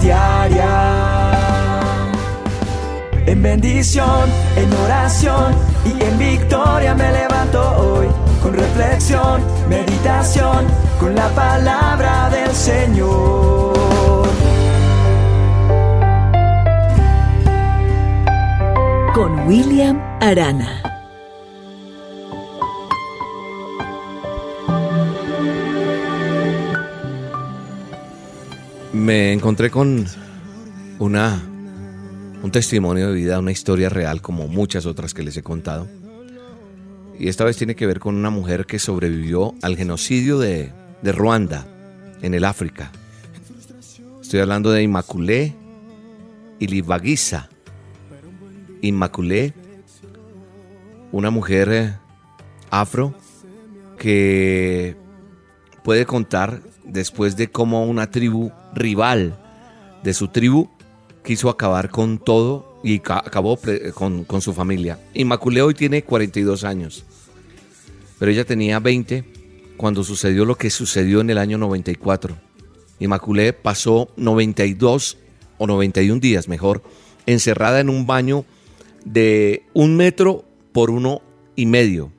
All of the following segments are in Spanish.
diaria. En bendición, en oración y en victoria me levanto hoy. Con reflexión, meditación, con la palabra del Señor. Con William Arana. Me encontré con una un testimonio de vida, una historia real como muchas otras que les he contado. Y esta vez tiene que ver con una mujer que sobrevivió al genocidio de, de Ruanda, en el África. Estoy hablando de Immaculée Ilibagiza. Immaculée, una mujer eh, afro que puede contar después de cómo una tribu rival de su tribu quiso acabar con todo y acabó con, su familia. Inmaculé hoy tiene 42 años, pero ella tenía 20 cuando sucedió lo que sucedió en el año 94. Inmaculé pasó 92 o 91 días, mejor, encerrada en un baño de un metro por uno y medio.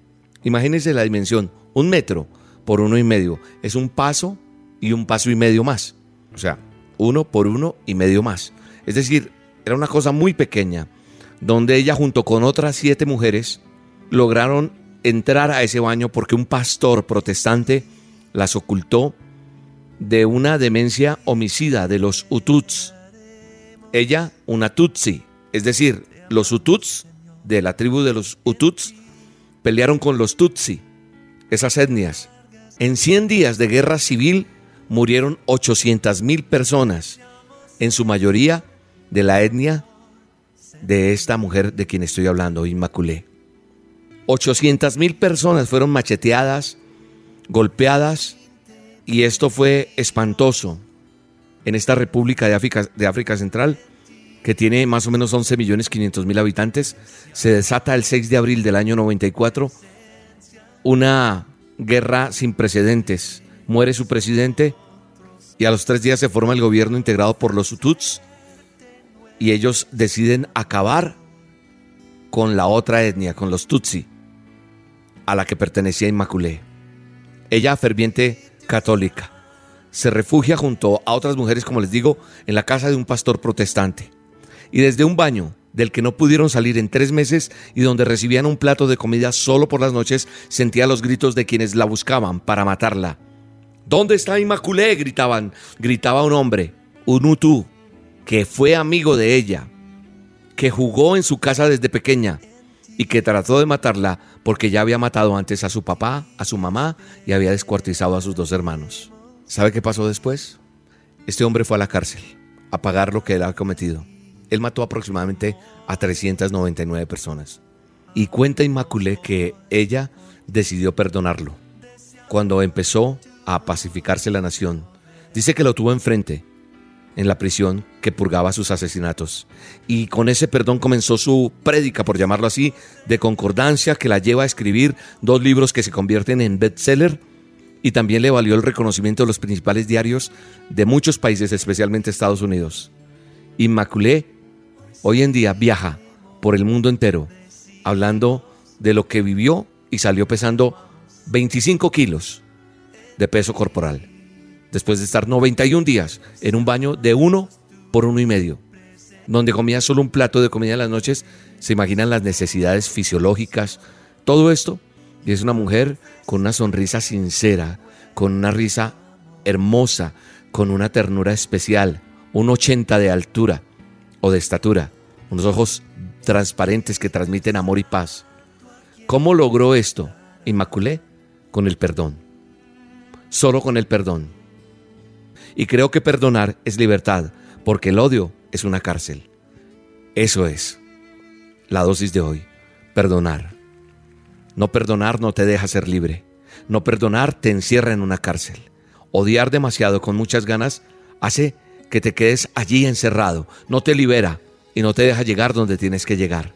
Imagínense la dimensión, un metro por uno y medio. Es un paso y un paso y medio más. O sea, uno por uno y medio más. Es decir, era una cosa muy pequeña, donde ella junto con otras siete mujeres lograron entrar a ese baño porque un pastor protestante las ocultó de una demencia homicida de los Ututs. Ella, una Tutsi, es decir, los Ututs de la tribu de los Ututs pelearon con los Tutsi, esas etnias. En 100 días de guerra civil murieron 800 mil personas, en su mayoría de la etnia de esta mujer de quien estoy hablando, Inmaculé. 800 mil personas fueron macheteadas, golpeadas, y esto fue espantoso en esta República de África, de África Central, que tiene más o menos 11 millones 500 mil habitantes. Se desata el 6 de abril del año 94 una guerra sin precedentes. Muere su presidente y a los tres días se forma el gobierno integrado por los Hutus y ellos deciden acabar con la otra etnia, con los Tutsi, a la que pertenecía Inmaculée. Ella, ferviente católica, se refugia junto a otras mujeres, como les digo, en la casa de un pastor protestante. Y desde un baño del que no pudieron salir en tres meses y donde recibían un plato de comida solo por las noches, sentía los gritos de quienes la buscaban para matarla. ¿Dónde está Inmaculée? gritaban. Gritaba un hombre, un Utu, que fue amigo de ella, que jugó en su casa desde pequeña y que trató de matarla porque ya había matado antes a su papá, a su mamá y había descuartizado a sus dos hermanos. ¿Sabe qué pasó después? Este hombre fue a la cárcel a pagar lo que él había cometido. Él mató aproximadamente a 399 personas. Y cuenta Inmaculé que ella decidió perdonarlo. Cuando empezó a pacificarse la nación, dice que lo tuvo enfrente en la prisión que purgaba sus asesinatos. Y con ese perdón comenzó su prédica, por llamarlo así, de concordancia que la lleva a escribir dos libros que se convierten en bestseller y también le valió el reconocimiento de los principales diarios de muchos países, especialmente Estados Unidos. Inmaculé hoy en día viaja por el mundo entero hablando de lo que vivió y salió pesando 25 kilos de peso corporal después de estar 91 días en un baño de uno por uno y medio, donde comía solo un plato de comida en las noches, se imaginan las necesidades fisiológicas, todo esto, y es una mujer con una sonrisa sincera, con una risa hermosa, con una ternura especial, un 80 de altura o de estatura, unos ojos transparentes que transmiten amor y paz. ¿Cómo logró esto? Inmaculé con el perdón. Solo con el perdón. Y creo que perdonar es libertad, porque el odio es una cárcel. Eso es la dosis de hoy. Perdonar. No perdonar no te deja ser libre. No perdonar te encierra en una cárcel. Odiar demasiado con muchas ganas hace que te quedes allí encerrado. No te libera y no te deja llegar donde tienes que llegar.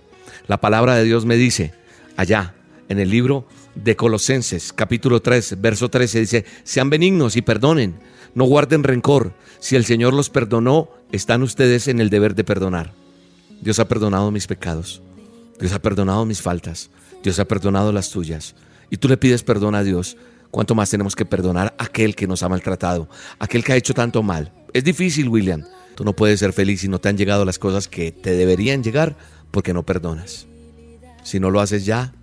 La palabra de Dios me dice, allá, en el libro de Colosenses, capítulo 3, verso 13, dice, sean benignos y perdonen No guarden rencor. Si el Señor los perdonó, están ustedes en el deber de perdonar. Dios ha perdonado mis pecados. Dios ha perdonado mis faltas. Dios ha perdonado las tuyas. Y tú le pides perdón a Dios. ¿Cuánto más tenemos que perdonar a aquel que nos ha maltratado? Aquel que ha hecho tanto mal. Es difícil, William. Tú no puedes ser feliz si no te han llegado las cosas que te deberían llegar porque no perdonas. Si no lo haces ya,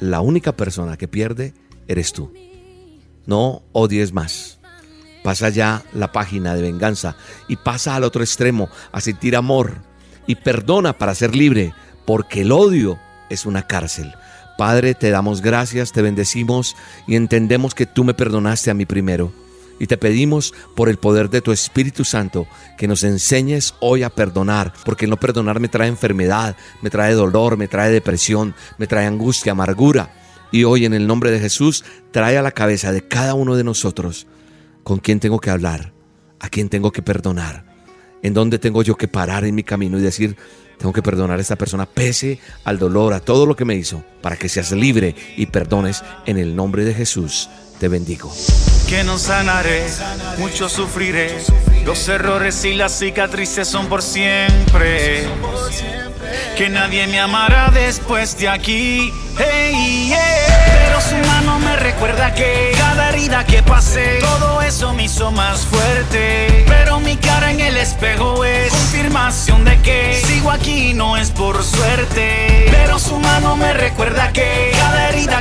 la única persona que pierde eres tú. No odies más. Pasa ya la página de venganza y pasa al otro extremo a sentir amor y perdona para ser libre, porque el odio es una cárcel. Padre, te damos gracias, te bendecimos y entendemos que tú me perdonaste a mí primero. Y te pedimos por el poder de tu Espíritu Santo que nos enseñes hoy a perdonar, porque no perdonar me trae enfermedad, me trae dolor, me trae depresión, me trae angustia, amargura. Y hoy en el nombre de Jesús trae a la cabeza de cada uno de nosotros con quién tengo que hablar, a quién tengo que perdonar, en dónde tengo yo que parar en mi camino y decir, tengo que perdonar a esta persona pese al dolor, a todo lo que me hizo, para que seas libre y perdones en el nombre de Jesús. Te bendigo. Que no sanaré, mucho sufriré. Los errores y las cicatrices son por siempre. Que nadie me amará después de aquí. Pero su mano me recuerda que cada herida que pasé, todo eso me hizo más fuerte. Pero mi cara en el espejo es confirmación de que sigo aquí, no es por suerte. Pero su mano me recuerda que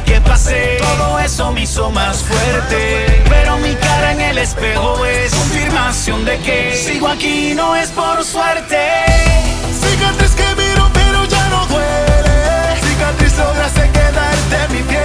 que pasé, todo eso me hizo más fuerte. Pero mi cara en el espejo es confirmación de que sigo aquí, no es por suerte. Cicatriz que miro, pero ya no duele. Cicatriz lograste quedarte mi piel.